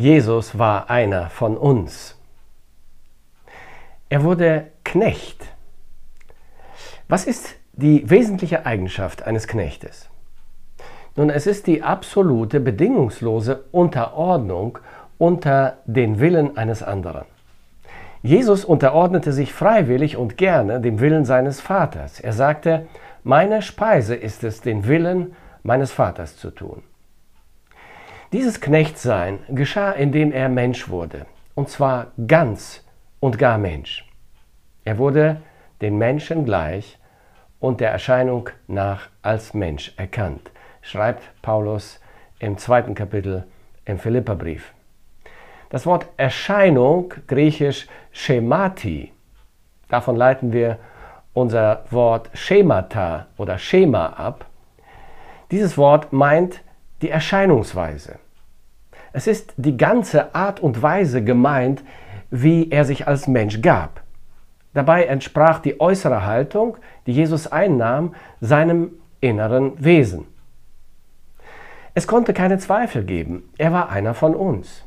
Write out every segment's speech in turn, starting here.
Jesus war einer von uns. Er wurde Knecht. Was ist die wesentliche Eigenschaft eines Knechtes? Nun, es ist die absolute, bedingungslose Unterordnung unter den Willen eines anderen. Jesus unterordnete sich freiwillig und gerne dem Willen seines Vaters. Er sagte, meine Speise ist es, den Willen meines Vaters zu tun. Dieses Knechtsein geschah, indem er Mensch wurde, und zwar ganz und gar Mensch. Er wurde den Menschen gleich und der Erscheinung nach als Mensch erkannt, schreibt Paulus im zweiten Kapitel im Philipperbrief. Das Wort Erscheinung, griechisch Schemati, davon leiten wir unser Wort Schemata oder Schema ab. Dieses Wort meint die Erscheinungsweise. Es ist die ganze Art und Weise gemeint, wie er sich als Mensch gab. Dabei entsprach die äußere Haltung, die Jesus einnahm, seinem inneren Wesen. Es konnte keine Zweifel geben, er war einer von uns.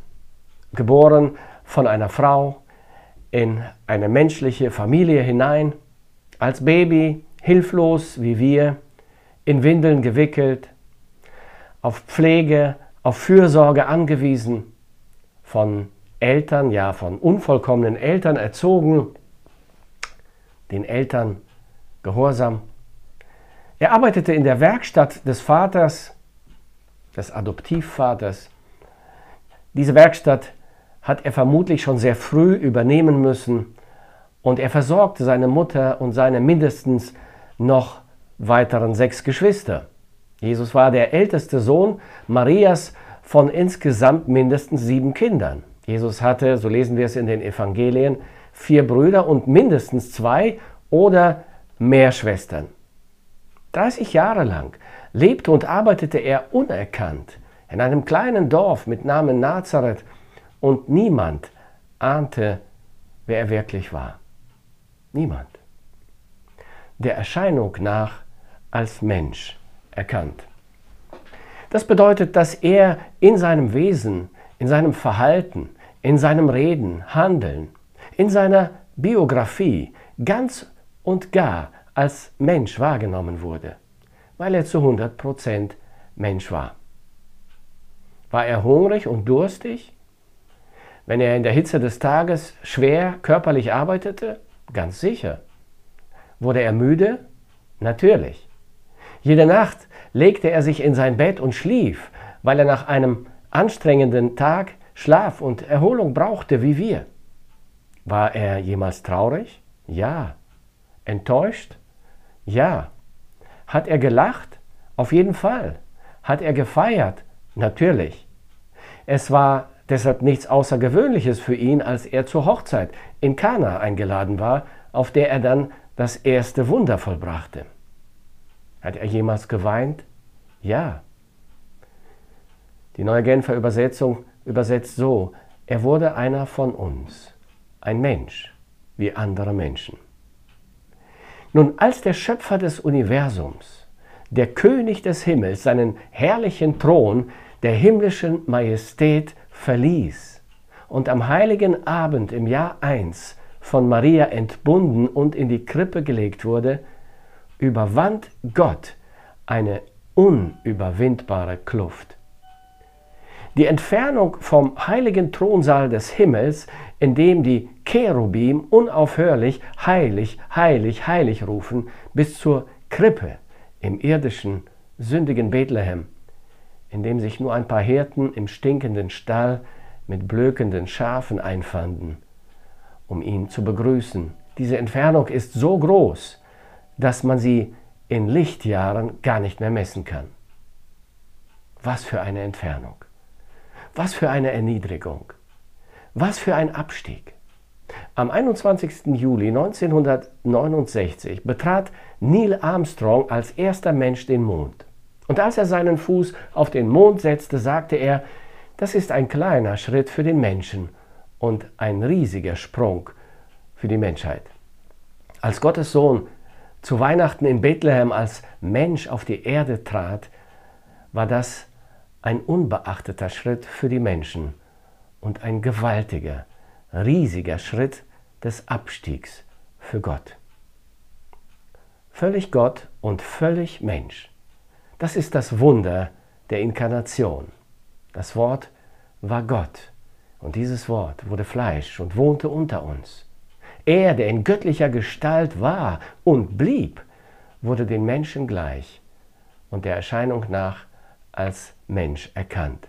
Geboren von einer Frau in eine menschliche Familie hinein, als Baby hilflos wie wir, in Windeln gewickelt, auf Pflege, auf Fürsorge angewiesen, von Eltern, ja von unvollkommenen Eltern erzogen, den Eltern gehorsam. Er arbeitete in der Werkstatt des Vaters, des Adoptivvaters. Diese Werkstatt hat er vermutlich schon sehr früh übernehmen müssen und er versorgte seine Mutter und seine mindestens noch weiteren sechs Geschwister. Jesus war der älteste Sohn Marias von insgesamt mindestens sieben Kindern. Jesus hatte, so lesen wir es in den Evangelien, vier Brüder und mindestens zwei oder mehr Schwestern. 30 Jahre lang lebte und arbeitete er unerkannt in einem kleinen Dorf mit Namen Nazareth und niemand ahnte, wer er wirklich war. Niemand. Der Erscheinung nach als Mensch erkannt. Das bedeutet, dass er in seinem Wesen, in seinem Verhalten, in seinem Reden, Handeln, in seiner Biografie ganz und gar als Mensch wahrgenommen wurde, weil er zu 100% Mensch war. War er hungrig und durstig? Wenn er in der Hitze des Tages schwer körperlich arbeitete? Ganz sicher. Wurde er müde? Natürlich. Jede Nacht legte er sich in sein Bett und schlief, weil er nach einem anstrengenden Tag Schlaf und Erholung brauchte wie wir. War er jemals traurig? Ja. Enttäuscht? Ja. Hat er gelacht? Auf jeden Fall. Hat er gefeiert? Natürlich. Es war deshalb nichts Außergewöhnliches für ihn, als er zur Hochzeit in Kana eingeladen war, auf der er dann das erste Wunder vollbrachte. Hat er jemals geweint? Ja. Die neue Genfer Übersetzung übersetzt so, er wurde einer von uns, ein Mensch wie andere Menschen. Nun, als der Schöpfer des Universums, der König des Himmels, seinen herrlichen Thron der himmlischen Majestät verließ und am heiligen Abend im Jahr 1 von Maria entbunden und in die Krippe gelegt wurde, überwand Gott eine unüberwindbare Kluft. Die Entfernung vom heiligen Thronsaal des Himmels, in dem die Cherubim unaufhörlich heilig, heilig, heilig rufen, bis zur Krippe im irdischen, sündigen Bethlehem, in dem sich nur ein paar Hirten im stinkenden Stall mit blökenden Schafen einfanden, um ihn zu begrüßen. Diese Entfernung ist so groß, dass man sie in Lichtjahren gar nicht mehr messen kann. Was für eine Entfernung. Was für eine Erniedrigung. Was für ein Abstieg. Am 21. Juli 1969 betrat Neil Armstrong als erster Mensch den Mond. Und als er seinen Fuß auf den Mond setzte, sagte er, das ist ein kleiner Schritt für den Menschen und ein riesiger Sprung für die Menschheit. Als Gottes Sohn zu Weihnachten in Bethlehem als Mensch auf die Erde trat, war das ein unbeachteter Schritt für die Menschen und ein gewaltiger, riesiger Schritt des Abstiegs für Gott. Völlig Gott und völlig Mensch. Das ist das Wunder der Inkarnation. Das Wort war Gott und dieses Wort wurde Fleisch und wohnte unter uns. Er, der in göttlicher Gestalt war und blieb, wurde den Menschen gleich und der Erscheinung nach als Mensch erkannt.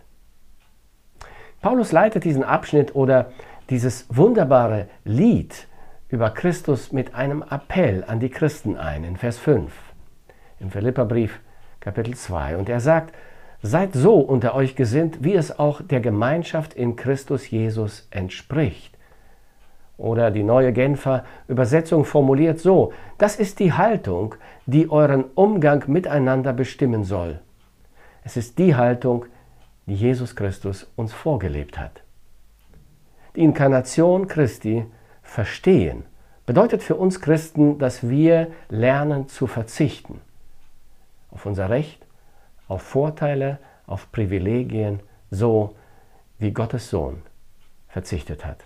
Paulus leitet diesen Abschnitt oder dieses wunderbare Lied über Christus mit einem Appell an die Christen ein, in Vers 5 im Philipperbrief Kapitel 2. Und er sagt, seid so unter euch gesinnt, wie es auch der Gemeinschaft in Christus Jesus entspricht. Oder die neue Genfer Übersetzung formuliert so, das ist die Haltung, die euren Umgang miteinander bestimmen soll. Es ist die Haltung, die Jesus Christus uns vorgelebt hat. Die Inkarnation Christi verstehen bedeutet für uns Christen, dass wir lernen zu verzichten auf unser Recht, auf Vorteile, auf Privilegien, so wie Gottes Sohn verzichtet hat.